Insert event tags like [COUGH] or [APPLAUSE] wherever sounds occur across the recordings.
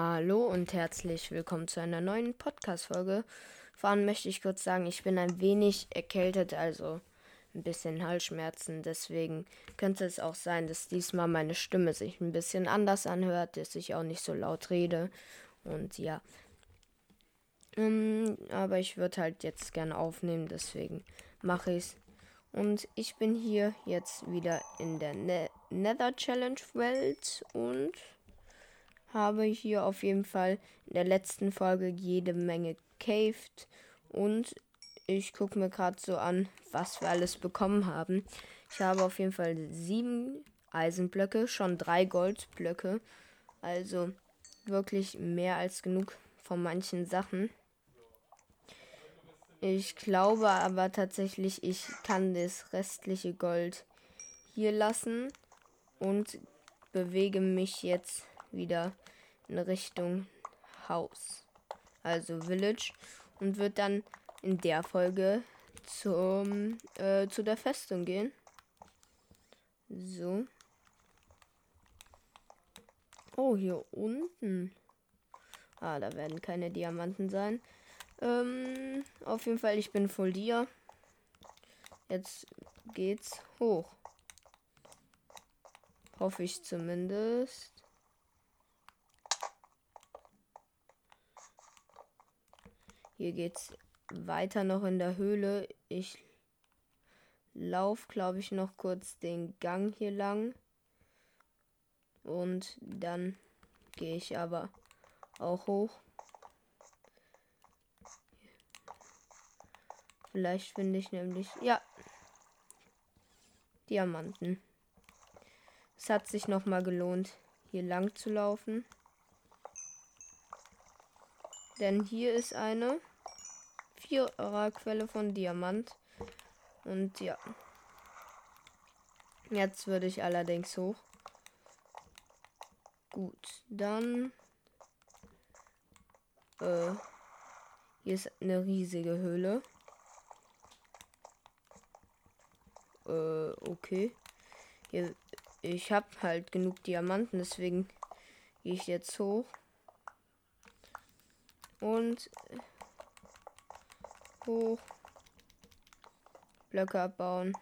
Hallo und herzlich willkommen zu einer neuen Podcast-Folge. Vorhin möchte ich kurz sagen, ich bin ein wenig erkältet, also ein bisschen Halsschmerzen. Deswegen könnte es auch sein, dass diesmal meine Stimme sich ein bisschen anders anhört, dass ich auch nicht so laut rede. Und ja. Um, aber ich würde halt jetzt gerne aufnehmen, deswegen mache ich es. Und ich bin hier jetzt wieder in der ne Nether Challenge Welt und habe hier auf jeden Fall in der letzten Folge jede Menge caved und ich gucke mir gerade so an, was wir alles bekommen haben. Ich habe auf jeden Fall sieben Eisenblöcke, schon drei Goldblöcke. Also wirklich mehr als genug von manchen Sachen. Ich glaube aber tatsächlich, ich kann das restliche Gold hier lassen und bewege mich jetzt wieder in Richtung Haus, also Village, und wird dann in der Folge zum, äh, zu der Festung gehen. So. Oh, hier unten. Ah, da werden keine Diamanten sein. Ähm, auf jeden Fall, ich bin voll dir. Jetzt geht's hoch. Hoffe ich zumindest. Hier geht's weiter noch in der Höhle. Ich laufe, glaube ich, noch kurz den Gang hier lang. Und dann gehe ich aber auch hoch. Vielleicht finde ich nämlich. Ja. Diamanten. Es hat sich nochmal gelohnt, hier lang zu laufen. Denn hier ist eine Viererquelle von Diamant. Und ja. Jetzt würde ich allerdings hoch. Gut, dann. Äh, hier ist eine riesige Höhle. Äh, okay. Hier, ich habe halt genug Diamanten, deswegen gehe ich jetzt hoch. Und hoch. Blöcke abbauen.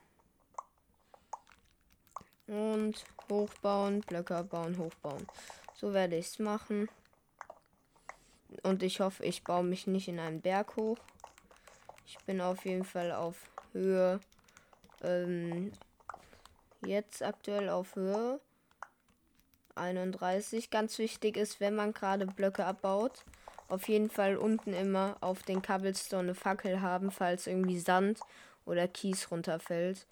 Und hochbauen, Blöcke abbauen, hochbauen. So werde ich es machen. Und ich hoffe, ich baue mich nicht in einen Berg hoch. Ich bin auf jeden Fall auf Höhe. Ähm, jetzt aktuell auf Höhe 31. Ganz wichtig ist, wenn man gerade Blöcke abbaut, auf jeden Fall unten immer auf den Cobblestone eine Fackel haben, falls irgendwie Sand oder Kies runterfällt.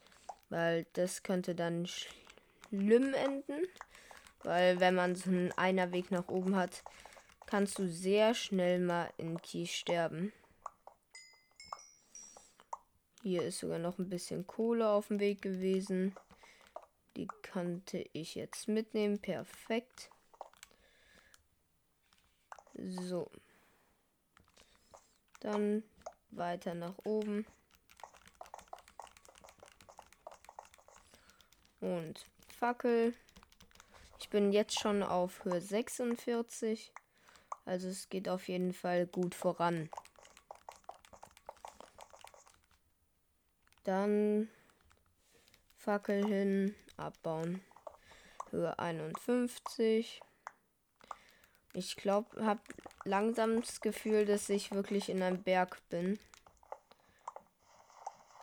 Weil das könnte dann schlimm enden. Weil wenn man so einen Einerweg nach oben hat, kannst du sehr schnell mal in Kies sterben. Hier ist sogar noch ein bisschen Kohle auf dem Weg gewesen. Die konnte ich jetzt mitnehmen. Perfekt. So. Dann weiter nach oben. Und Fackel. Ich bin jetzt schon auf Höhe 46. Also es geht auf jeden Fall gut voran. Dann Fackel hin, abbauen. Höhe 51. Ich glaube, habe langsam das Gefühl, dass ich wirklich in einem Berg bin.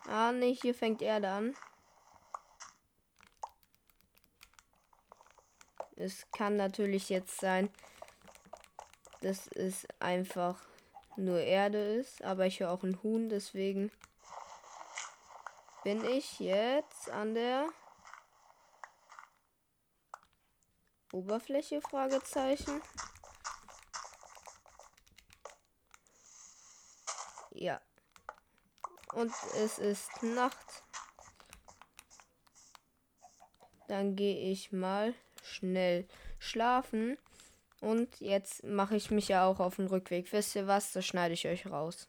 Ah, ne, hier fängt Erde an. Es kann natürlich jetzt sein, dass es einfach nur Erde ist, aber ich höre auch ein Huhn, deswegen bin ich jetzt an der Oberfläche Fragezeichen. Ja. Und es ist Nacht. Dann gehe ich mal schnell schlafen. Und jetzt mache ich mich ja auch auf den Rückweg. Wisst ihr was? Das schneide ich euch raus.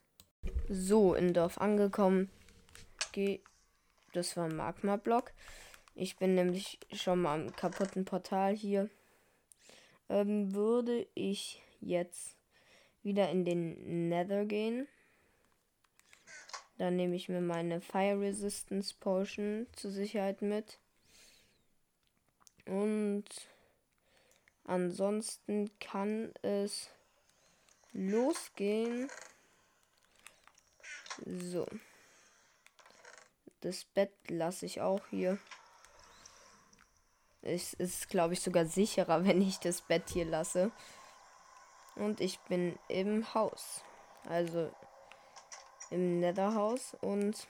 So, in Dorf angekommen. Geh das war ein Magma-Block. Ich bin nämlich schon mal am kaputten Portal hier. ähm, würde ich jetzt wieder in den Nether gehen. Dann nehme ich mir meine Fire Resistance Potion zur Sicherheit mit. Und ansonsten kann es losgehen. So. Das Bett lasse ich auch hier. Es ist, glaube ich, sogar sicherer, [LAUGHS] wenn ich das Bett hier lasse. Und ich bin im Haus. Also im Netherhaus. Und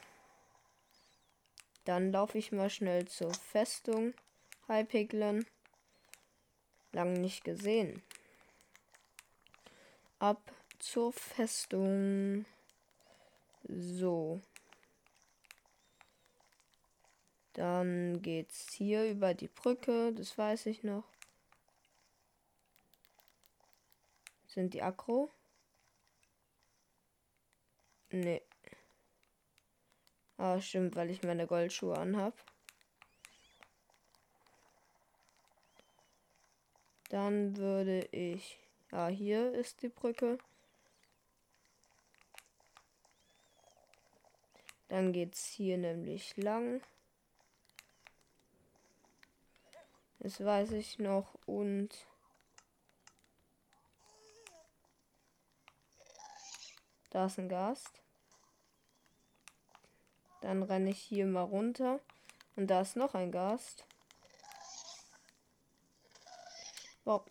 dann laufe ich mal schnell zur Festung. Hi Piglin. Lang nicht gesehen. Ab zur Festung. So. Dann geht's hier über die Brücke, das weiß ich noch. Sind die Akro? Nee. Ah, stimmt, weil ich meine Goldschuhe anhab. Dann würde ich. Ah, hier ist die Brücke. Dann geht's hier nämlich lang. Das weiß ich noch. Und da ist ein Gast. Dann renne ich hier mal runter. Und da ist noch ein Gast. Wow.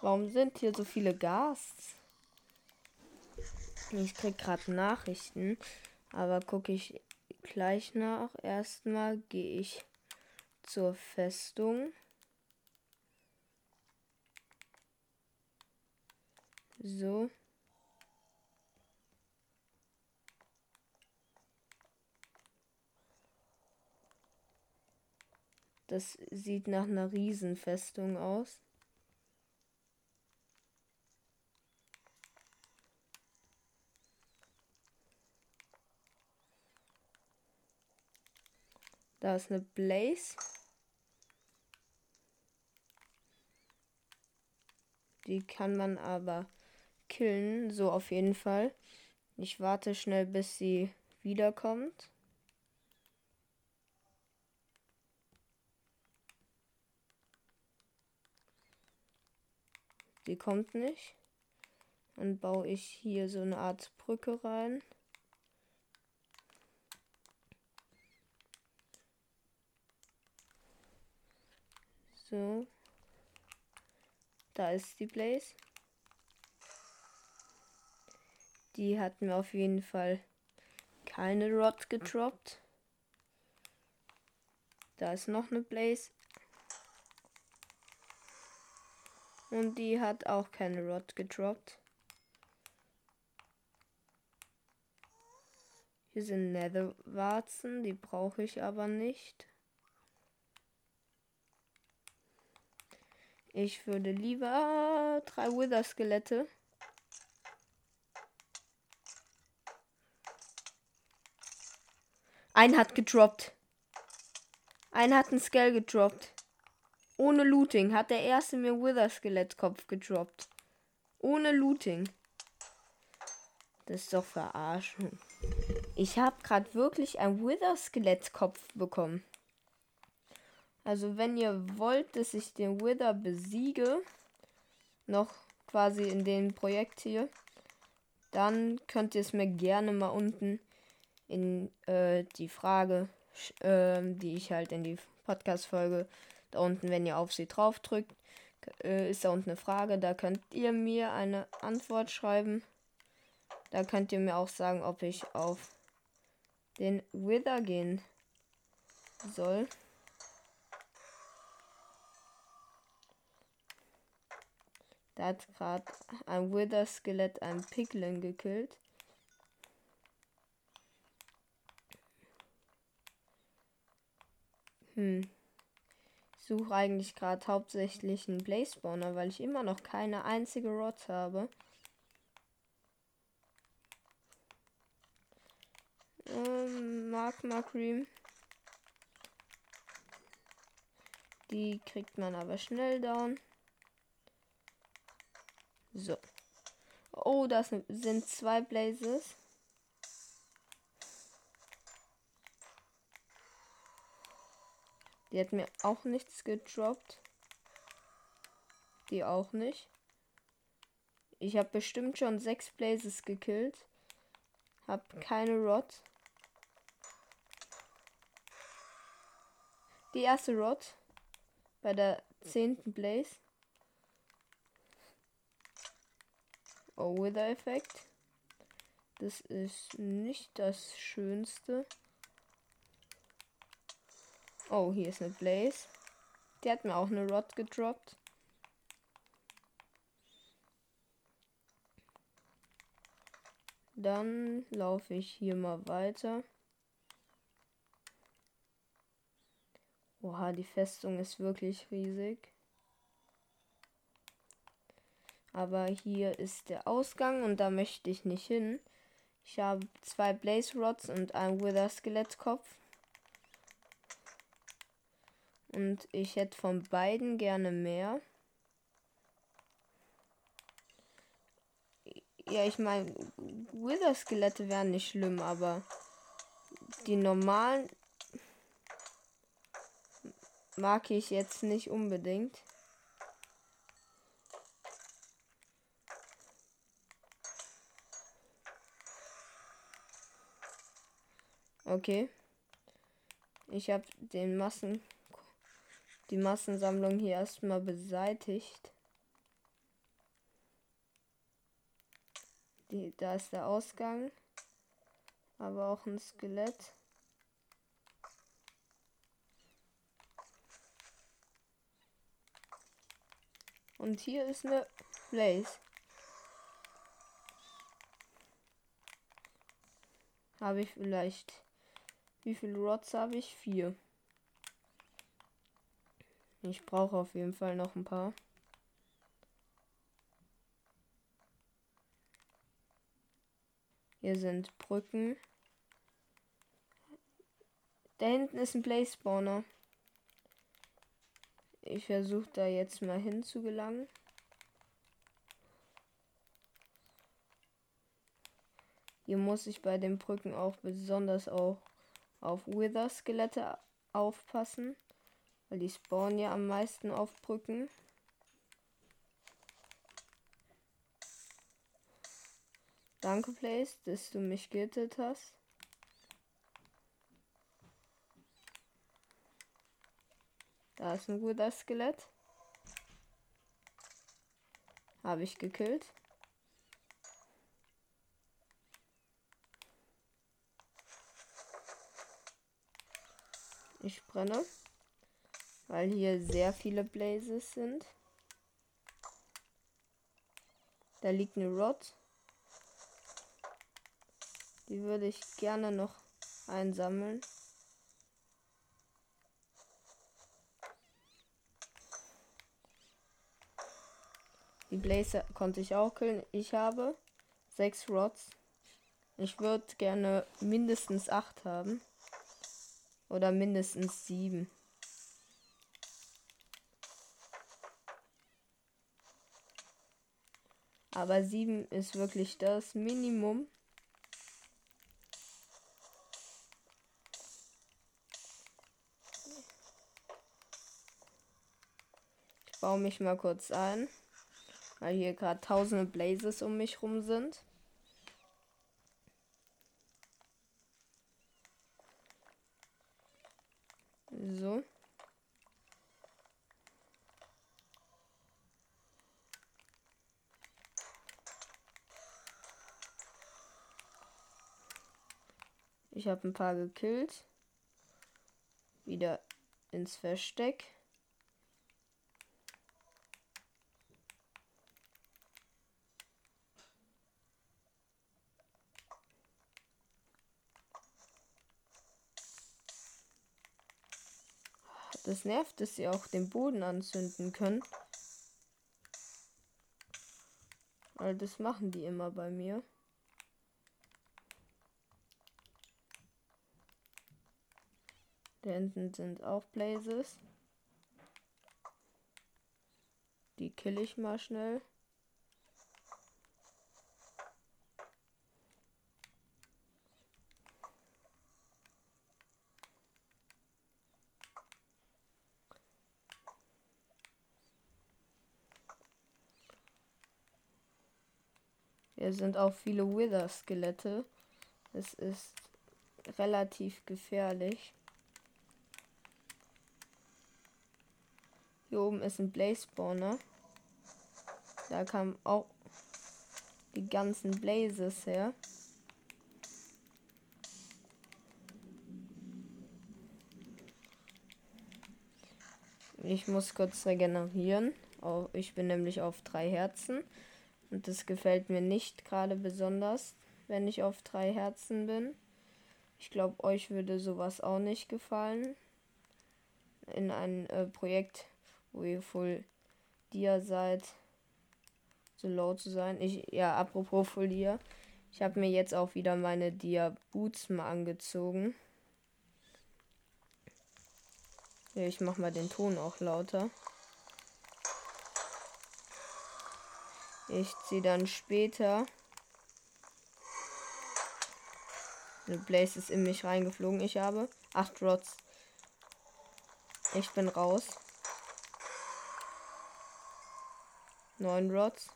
Warum sind hier so viele Gasts? Ich krieg gerade Nachrichten, aber gucke ich gleich nach. Erstmal gehe ich zur Festung. So. Das sieht nach einer Riesenfestung aus. Da ist eine Blaze. Die kann man aber killen. So auf jeden Fall. Ich warte schnell, bis sie wiederkommt. Sie kommt nicht. Dann baue ich hier so eine Art Brücke rein. So. Da ist die Blaze. Die hat mir auf jeden Fall keine Rod gedroppt. Da ist noch eine Blaze. Und die hat auch keine Rod gedroppt. Hier sind Netherwarzen, die brauche ich aber nicht. Ich würde lieber drei Wither-Skelette. Ein hat gedroppt. Ein hat ein Skell gedroppt. Ohne Looting hat der erste mir Wither-Skelettkopf gedroppt. Ohne Looting. Das ist doch Verarschung. Ich habe gerade wirklich ein Wither-Skelettkopf bekommen. Also wenn ihr wollt, dass ich den Wither besiege, noch quasi in dem Projekt hier, dann könnt ihr es mir gerne mal unten in äh, die Frage, äh, die ich halt in die Podcast-Folge da unten, wenn ihr auf sie drauf drückt, äh, ist da unten eine Frage. Da könnt ihr mir eine Antwort schreiben. Da könnt ihr mir auch sagen, ob ich auf den Wither gehen soll. Da hat gerade ein Wither-Skelett ein Piglin gekillt. Hm. Ich suche eigentlich gerade hauptsächlich einen Blaze Spawner, weil ich immer noch keine einzige Rot habe. Ähm, Magma Cream. Die kriegt man aber schnell down. So. Oh, das sind zwei Blazes. Die hat mir auch nichts gedroppt. Die auch nicht. Ich habe bestimmt schon sechs Blazes gekillt. Hab keine Rod. Die erste Rod bei der zehnten Blaze. Oh, Wither-Effekt. Das ist nicht das Schönste. Oh, hier ist eine Blaze. Die hat mir auch eine Rod gedroppt. Dann laufe ich hier mal weiter. Oha, die Festung ist wirklich riesig. Aber hier ist der Ausgang und da möchte ich nicht hin. Ich habe zwei Blaze Rods und ein Wither Skelettkopf. Und ich hätte von beiden gerne mehr. Ja, ich meine, Wither Skelette wären nicht schlimm, aber die normalen mag ich jetzt nicht unbedingt. Okay. Ich habe den Massen die Massensammlung hier erstmal beseitigt. Die, da ist der Ausgang. Aber auch ein Skelett. Und hier ist eine Blaze. Habe ich vielleicht. Wie viele Rods habe ich? Vier. Ich brauche auf jeden Fall noch ein paar. Hier sind Brücken. Da hinten ist ein Blaze Spawner. Ich versuche da jetzt mal hin zu gelangen. Hier muss ich bei den Brücken auch besonders auch auf Wither-Skelette aufpassen. Weil die spawnen ja am meisten auf Brücken. Danke, Place, dass du mich gerettet hast. Da ist ein guter Skelett. Habe ich gekillt. Ich brenne. Weil hier sehr viele Blazes sind. Da liegt eine Rod. Die würde ich gerne noch einsammeln. Die Blazer konnte ich auch killen. Ich habe sechs Rods. Ich würde gerne mindestens acht haben. Oder mindestens sieben. Aber sieben ist wirklich das Minimum. Ich baue mich mal kurz ein weil hier gerade tausende Blazes um mich rum sind. So. Ich habe ein paar gekillt. Wieder ins Versteck. Das nervt, dass sie auch den Boden anzünden können. Weil das machen die immer bei mir. Da hinten sind auch Blazes. Die kill ich mal schnell. Hier sind auch viele Wither-Skelette. Es ist relativ gefährlich. Hier oben ist ein Blaze Spawner. Da kamen auch die ganzen Blazes her. Ich muss kurz regenerieren. Ich bin nämlich auf drei Herzen. Und das gefällt mir nicht gerade besonders, wenn ich auf drei Herzen bin. Ich glaube, euch würde sowas auch nicht gefallen. In ein äh, Projekt, wo ihr voll Dia seid, so low zu sein. Ich, ja, apropos Full Dia. Ich habe mir jetzt auch wieder meine Dia Boots mal angezogen. Ja, ich mach mal den Ton auch lauter. Ich ziehe dann später. Eine Blaze ist in mich reingeflogen. Ich habe acht Rods. Ich bin raus. Neun Rods.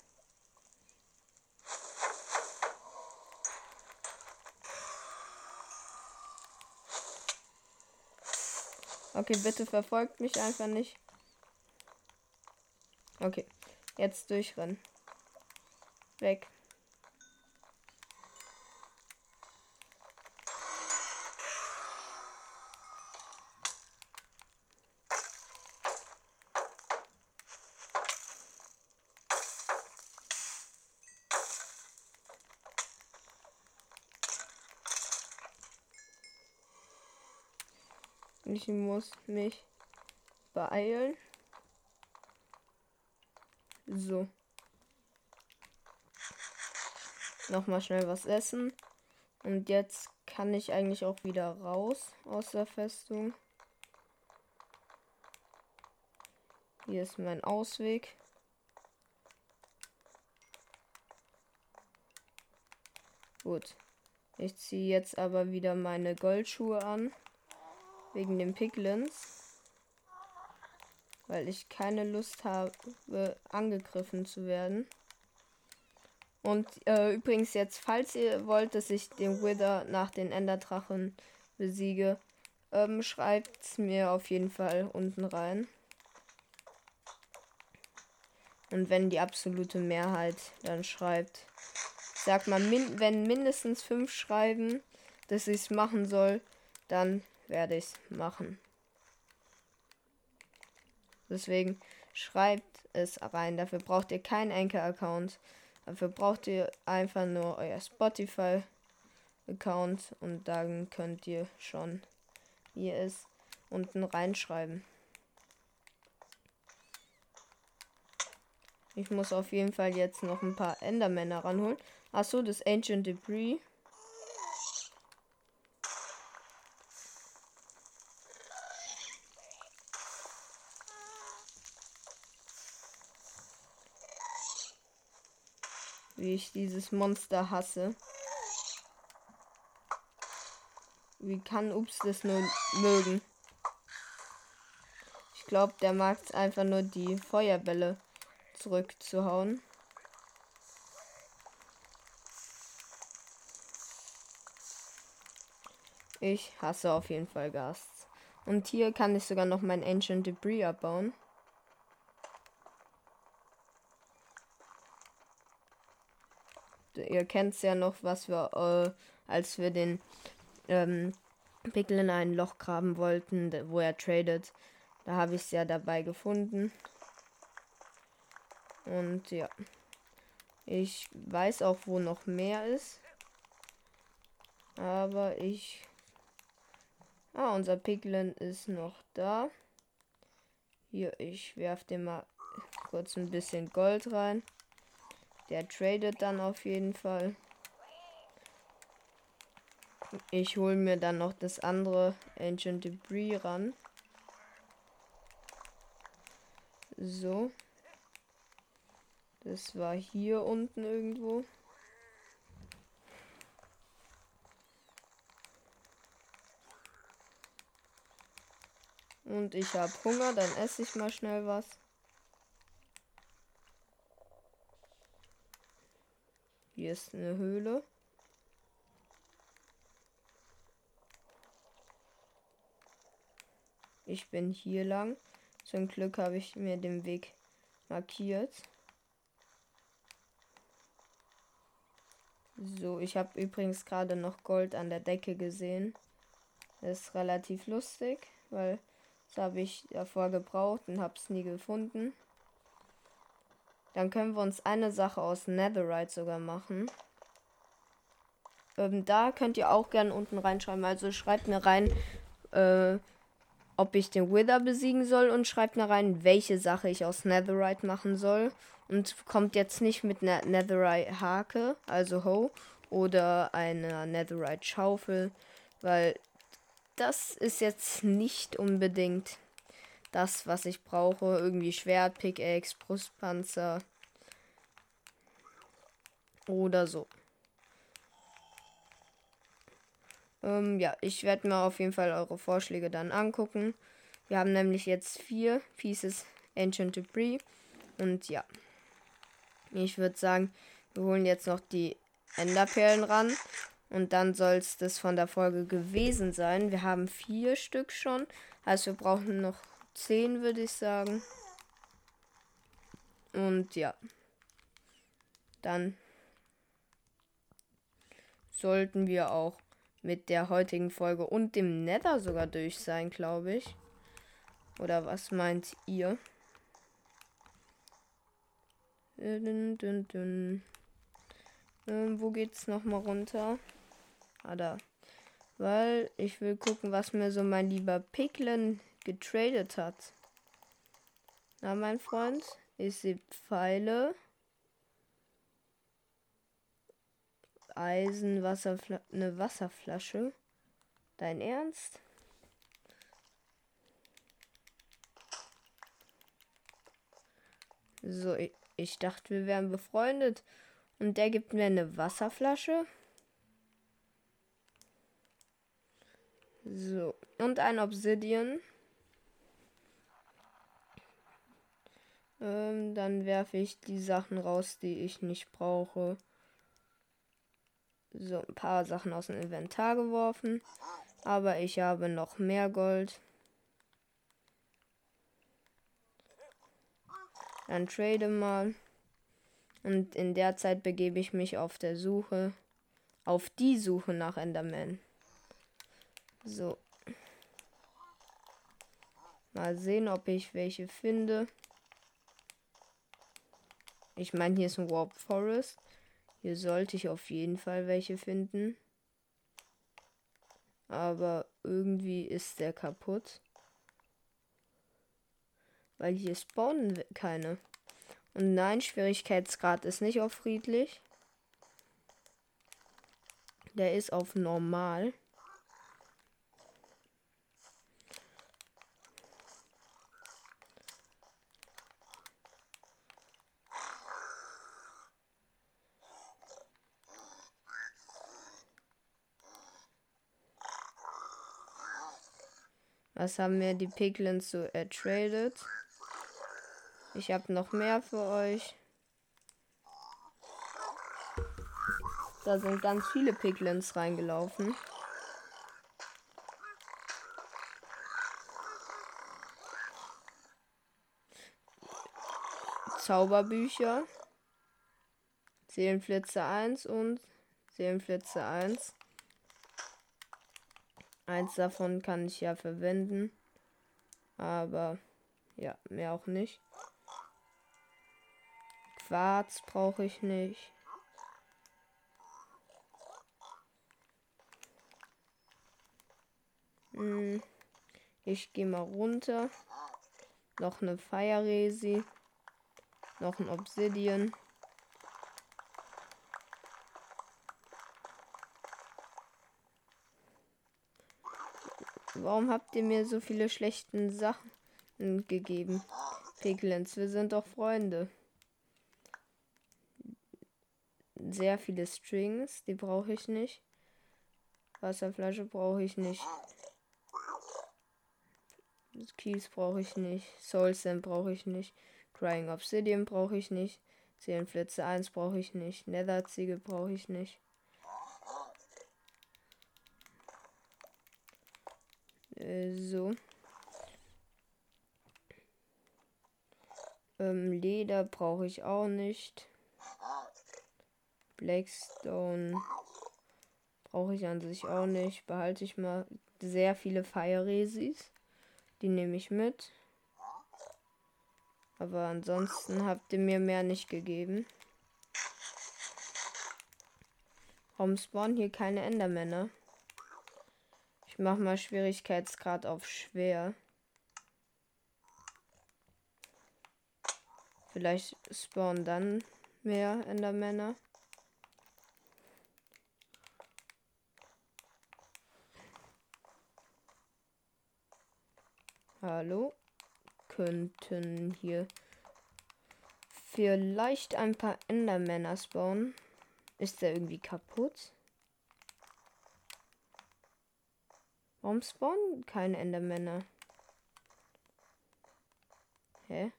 Okay, bitte verfolgt mich einfach nicht. Okay, jetzt durchrennen. Weg. Ich muss mich beeilen. So. Nochmal schnell was essen. Und jetzt kann ich eigentlich auch wieder raus aus der Festung. Hier ist mein Ausweg. Gut. Ich ziehe jetzt aber wieder meine Goldschuhe an. Wegen den Piglins. Weil ich keine Lust habe, angegriffen zu werden. Und äh, übrigens jetzt, falls ihr wollt, dass ich den Wither nach den Enderdrachen besiege, ähm, schreibt es mir auf jeden Fall unten rein. Und wenn die absolute Mehrheit dann schreibt, sag mal, min wenn mindestens fünf schreiben, dass ich es machen soll, dann werde ich es machen. Deswegen schreibt es rein. Dafür braucht ihr keinen Anchor-Account. Dafür braucht ihr einfach nur euer Spotify-Account und dann könnt ihr schon hier ist unten reinschreiben. Ich muss auf jeden Fall jetzt noch ein paar Endermänner ranholen. Achso, das Ancient Debris. Wie ich dieses Monster hasse. Wie kann Ups das nur mögen? Ich glaube, der mag es einfach nur die Feuerbälle zurückzuhauen. Ich hasse auf jeden Fall Ghasts. Und hier kann ich sogar noch mein Ancient Debris abbauen. Ihr kennt es ja noch, was wir, äh, als wir den ähm, Pickel in ein Loch graben wollten, wo er tradet. Da habe ich es ja dabei gefunden. Und ja. Ich weiß auch, wo noch mehr ist. Aber ich. Ah, unser Piglin ist noch da. Hier, ich werfe dem mal kurz ein bisschen Gold rein. Der tradet dann auf jeden Fall. Ich hole mir dann noch das andere Ancient Debris ran. So. Das war hier unten irgendwo. Und ich habe Hunger, dann esse ich mal schnell was. Hier ist eine Höhle. Ich bin hier lang. Zum Glück habe ich mir den Weg markiert. So, ich habe übrigens gerade noch Gold an der Decke gesehen. Das ist relativ lustig, weil das habe ich davor gebraucht und habe es nie gefunden. Dann können wir uns eine Sache aus Netherite sogar machen. Ähm, da könnt ihr auch gerne unten reinschreiben. Also schreibt mir rein, äh, ob ich den Wither besiegen soll und schreibt mir rein, welche Sache ich aus Netherite machen soll. Und kommt jetzt nicht mit einer Netherite Hake, also Ho, oder einer Netherite Schaufel, weil das ist jetzt nicht unbedingt das, was ich brauche. Irgendwie Schwert, Pickaxe, Brustpanzer oder so. Ähm, ja, ich werde mir auf jeden Fall eure Vorschläge dann angucken. Wir haben nämlich jetzt vier Pieces Ancient Debris. Und ja, ich würde sagen, wir holen jetzt noch die Enderperlen ran. Und dann soll es das von der Folge gewesen sein. Wir haben vier Stück schon. Also wir brauchen noch zehn, würde ich sagen. Und ja. Dann sollten wir auch mit der heutigen Folge und dem Nether sogar durch sein, glaube ich. Oder was meint ihr? Dün, dün, dün. Ähm, wo geht's nochmal runter? Ah, da. Weil ich will gucken, was mir so mein lieber Piglin getradet hat. Na, mein Freund, ich sehe Pfeile. Eisen, Wasserfla eine Wasserflasche. Dein Ernst? So, ich, ich dachte, wir wären befreundet. Und der gibt mir eine Wasserflasche. So, und ein Obsidian. Ähm, dann werfe ich die Sachen raus, die ich nicht brauche. So, ein paar Sachen aus dem Inventar geworfen. Aber ich habe noch mehr Gold. Dann trade mal. Und in der Zeit begebe ich mich auf der Suche. Auf die Suche nach Enderman. So. Mal sehen, ob ich welche finde. Ich meine, hier ist ein Warp Forest. Hier sollte ich auf jeden Fall welche finden. Aber irgendwie ist der kaputt. Weil hier spawnen keine. Und nein, Schwierigkeitsgrad ist nicht auf friedlich. Der ist auf normal. Was haben mir die Piglins so ertradet? Ich habe noch mehr für euch. Da sind ganz viele Piglins reingelaufen. Zauberbücher. Seelenflitze 1 und Seelenflitze 1. Eins davon kann ich ja verwenden. Aber ja, mehr auch nicht. Quarz brauche ich nicht. Hm. Ich gehe mal runter. Noch eine Feierresi. Noch ein Obsidian. Warum habt ihr mir so viele schlechten Sachen gegeben? Piglins, wir sind doch Freunde. Sehr viele Strings, die brauche ich nicht. Wasserflasche brauche ich nicht. Keys brauche ich nicht. Soul Sand brauche ich nicht. Crying Obsidian brauche ich nicht. Seelenflitze 1 brauche ich nicht. Netherziegel brauche ich nicht. So. Ähm, Leder brauche ich auch nicht. Blackstone brauche ich an sich auch nicht. Behalte ich mal sehr viele Fire Resis. Die nehme ich mit. Aber ansonsten habt ihr mir mehr nicht gegeben. Warum spawnen hier keine Endermänner? Ich mach mal Schwierigkeitsgrad auf schwer. Vielleicht spawnen dann mehr Endermänner. Hallo? Könnten hier vielleicht ein paar Endermänner spawnen. Ist der irgendwie kaputt? Warum spawnen keine Endermänner? Hä?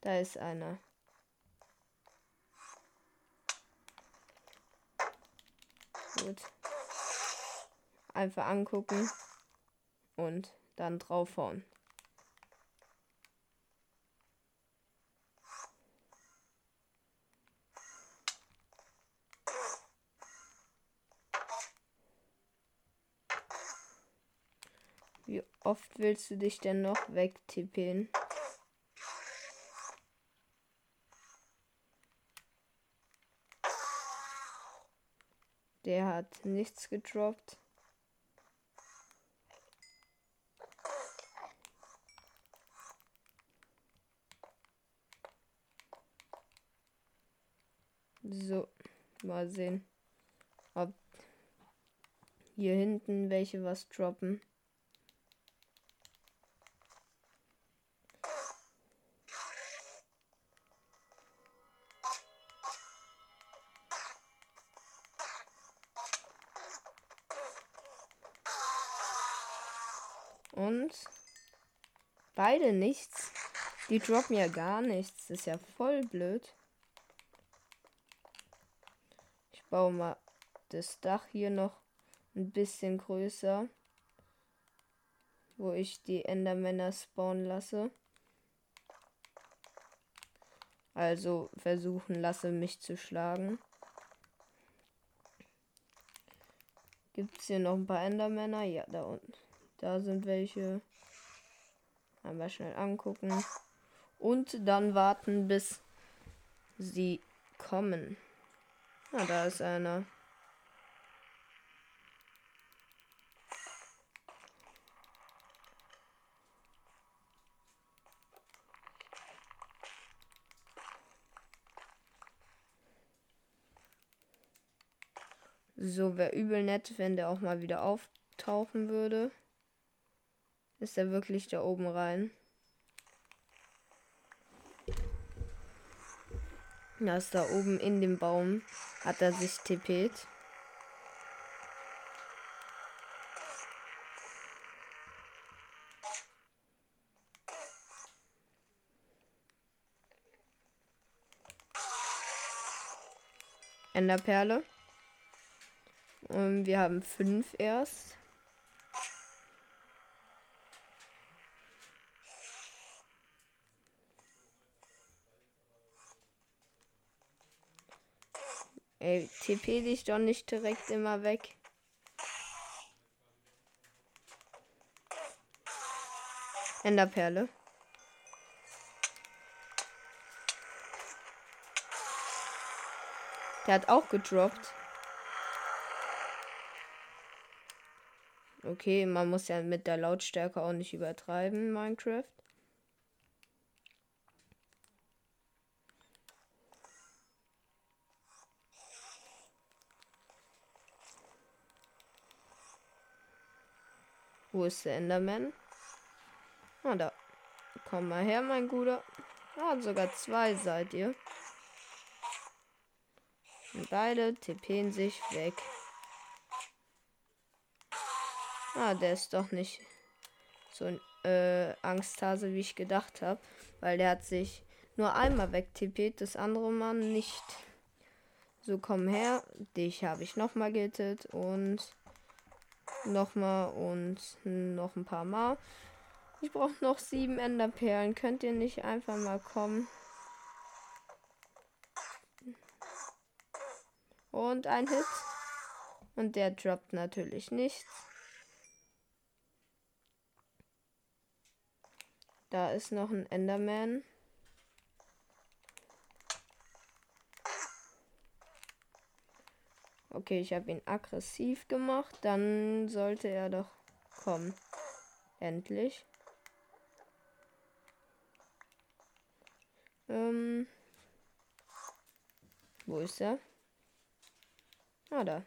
Da ist einer. Gut. Einfach angucken und dann draufhauen. Wie oft willst du dich denn noch wegtippen? Der hat nichts gedroppt. So, mal sehen, ob hier hinten welche was droppen. Beide nichts. Die droppen ja gar nichts. Das ist ja voll blöd. Ich baue mal das Dach hier noch ein bisschen größer. Wo ich die Endermänner spawnen lasse. Also versuchen lasse, mich zu schlagen. Gibt es hier noch ein paar Endermänner? Ja, da unten. Da sind welche. Einmal schnell angucken. Und dann warten, bis sie kommen. Ah, da ist einer. So, wäre übel nett, wenn der auch mal wieder auftauchen würde. Ist er wirklich da oben rein? Da ist da oben in dem Baum. Hat er sich tippet. Enderperle. Und wir haben fünf erst. Ey, TP dich doch nicht direkt immer weg. Enderperle. Der hat auch gedroppt. Okay, man muss ja mit der Lautstärke auch nicht übertreiben, Minecraft. Wo ist der Enderman? Ah, da. Komm mal her, mein Guter. Ah, sogar zwei seid ihr. Und beide tippen sich weg. Ah, der ist doch nicht so ein äh, Angsthase, wie ich gedacht habe. Weil der hat sich nur einmal wegtippet, das andere Mal nicht. So, komm her. Dich habe ich nochmal gehittet und nochmal und noch ein paar Mal. Ich brauche noch sieben Enderperlen. Könnt ihr nicht einfach mal kommen? Und ein Hit. Und der droppt natürlich nichts. Da ist noch ein Enderman. Okay, ich habe ihn aggressiv gemacht. Dann sollte er doch kommen. Endlich. Ähm. Wo ist er? Ah, da.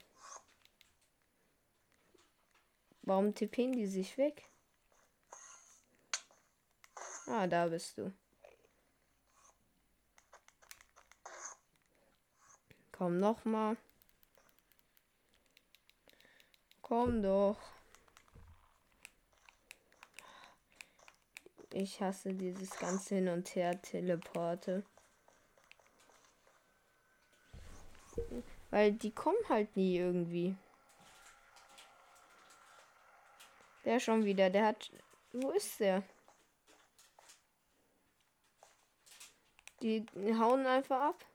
Warum tippen die sich weg? Ah, da bist du. Komm noch mal. Komm doch. Ich hasse dieses ganze Hin und Her Teleporte. Weil die kommen halt nie irgendwie. Der schon wieder, der hat. Wo ist der? Die hauen einfach ab.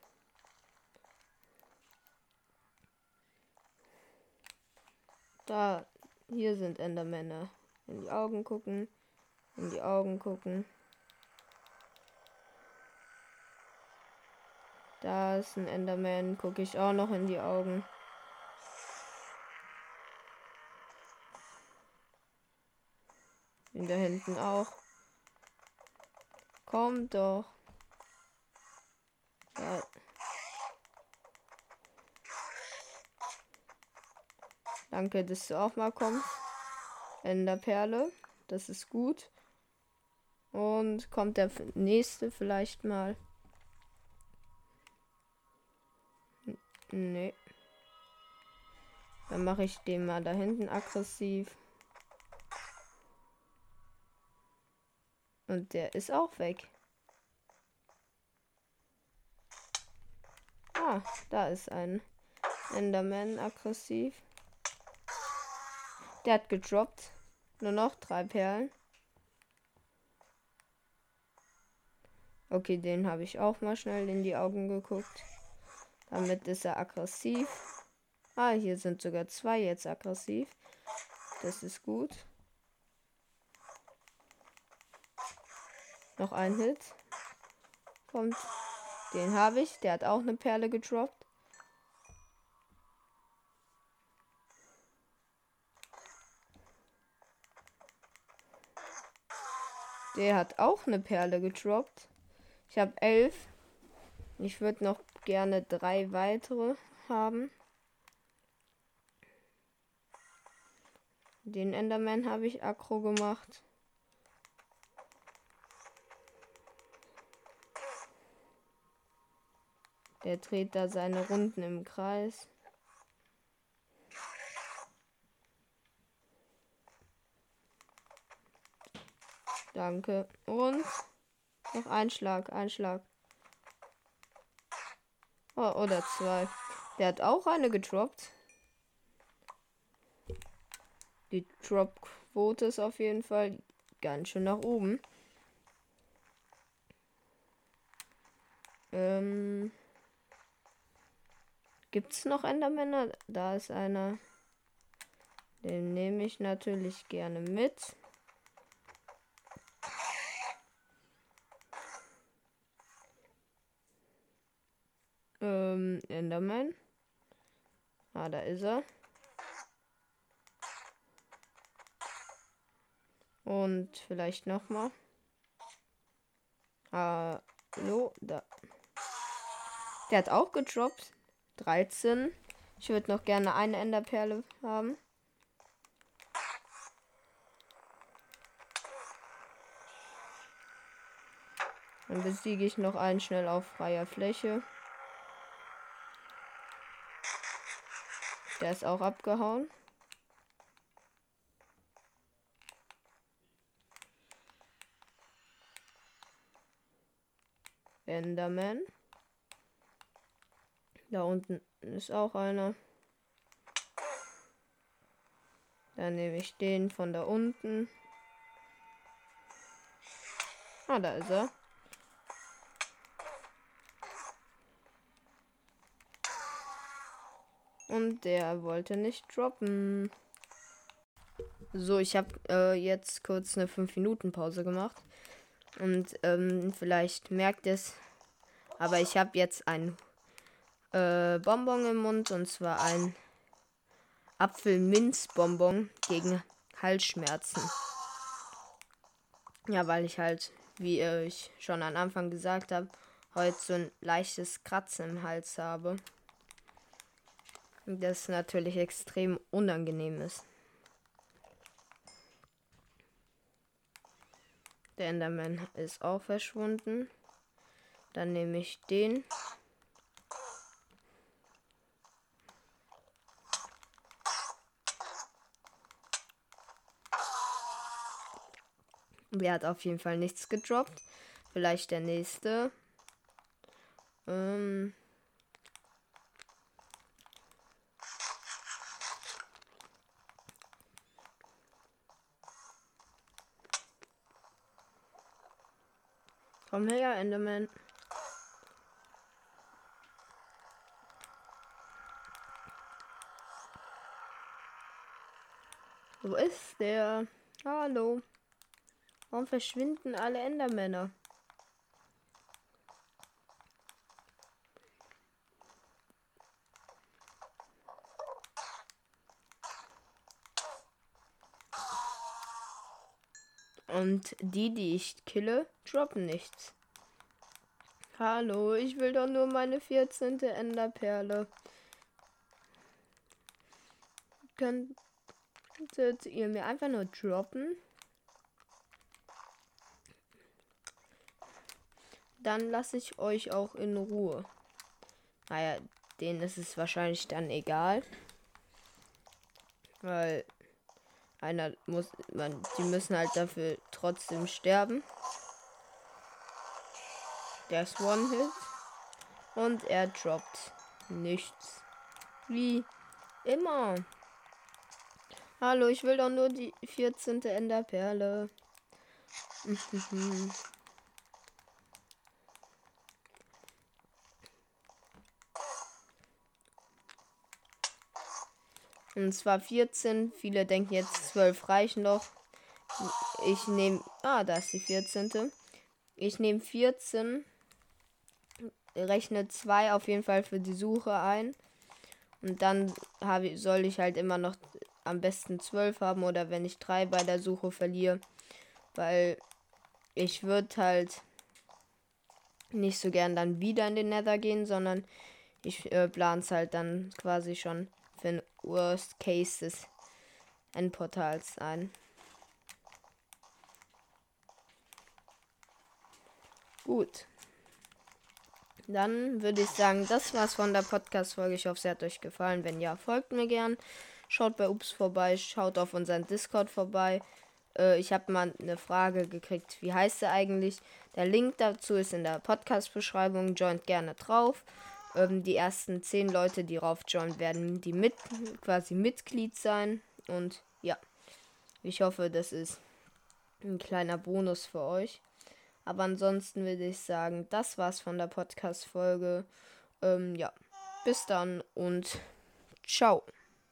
Da, hier sind Endermänner. In die Augen gucken. In die Augen gucken. Da ist ein Enderman. Gucke ich auch noch in die Augen. In da hinten auch. Komm doch. Ja. Danke, dass du auch mal kommst. Enderperle. Das ist gut. Und kommt der nächste vielleicht mal. Nee. Dann mache ich den mal da hinten aggressiv. Und der ist auch weg. Ah, da ist ein Enderman aggressiv. Der hat gedroppt. Nur noch drei Perlen. Okay, den habe ich auch mal schnell in die Augen geguckt. Damit ist er aggressiv. Ah, hier sind sogar zwei jetzt aggressiv. Das ist gut. Noch ein Hit. Kommt. Den habe ich. Der hat auch eine Perle gedroppt. Der hat auch eine Perle gedroppt. Ich habe elf. Ich würde noch gerne drei weitere haben. Den Enderman habe ich aggro gemacht. Der dreht da seine Runden im Kreis. Danke. Und noch ein Schlag, ein Schlag. Oh, oder zwei. Der hat auch eine gedroppt. Die Drop-Quote ist auf jeden Fall ganz schön nach oben. Ähm, Gibt es noch Endermänner? Da ist einer. Den nehme ich natürlich gerne mit. Ähm, Enderman. Ah, da ist er. Und vielleicht nochmal. Hallo, da. Der hat auch gedroppt. 13. Ich würde noch gerne eine Enderperle haben. Dann besiege ich noch einen schnell auf freier Fläche. Der ist auch abgehauen. Enderman. Da unten ist auch einer. Dann nehme ich den von da unten. Ah, da ist er. Und der wollte nicht droppen. So, ich habe äh, jetzt kurz eine 5 Minuten Pause gemacht. Und ähm, vielleicht merkt es, aber ich habe jetzt ein äh, Bonbon im Mund und zwar ein Apfelminzbonbon gegen Halsschmerzen. Ja, weil ich halt, wie ich schon am Anfang gesagt habe, heute so ein leichtes Kratzen im Hals habe. Das natürlich extrem unangenehm ist. Der Enderman ist auch verschwunden. Dann nehme ich den. Der hat auf jeden Fall nichts gedroppt. Vielleicht der nächste. Ähm. Komm her, Enderman. Wo ist der? Hallo. Warum verschwinden alle Endermänner? Und die, die ich kille, droppen nichts. Hallo, ich will doch nur meine 14. Enderperle. Könntet ihr mir einfach nur droppen? Dann lasse ich euch auch in Ruhe. Naja, denen ist es wahrscheinlich dann egal. Weil einer muss, man, die müssen halt dafür trotzdem sterben. Der ist One-Hit. Und er droppt nichts. Wie immer. Hallo, ich will doch nur die 14. Enderperle. [LAUGHS] Und zwar 14. Viele denken jetzt 12 reichen noch. Ich nehme. Ah, da ist die 14. Ich nehme 14. Rechne 2 auf jeden Fall für die Suche ein. Und dann habe, soll ich halt immer noch am besten 12 haben. Oder wenn ich 3 bei der Suche verliere. Weil ich würde halt nicht so gern dann wieder in den Nether gehen, sondern ich äh, plane es halt dann quasi schon Worst Case des Endportals ein. Gut. Dann würde ich sagen, das war's von der Podcast-Folge. Ich hoffe, es hat euch gefallen. Wenn ja, folgt mir gern. Schaut bei Ups vorbei. Schaut auf unseren Discord vorbei. Äh, ich habe mal eine Frage gekriegt. Wie heißt er eigentlich? Der Link dazu ist in der Podcast-Beschreibung. Joint gerne drauf ähm, die ersten zehn Leute, die rauf joinen, werden die mit quasi Mitglied sein. Und ja, ich hoffe, das ist ein kleiner Bonus für euch. Aber ansonsten würde ich sagen, das war's von der Podcast-Folge. Ähm, ja, bis dann und ciao.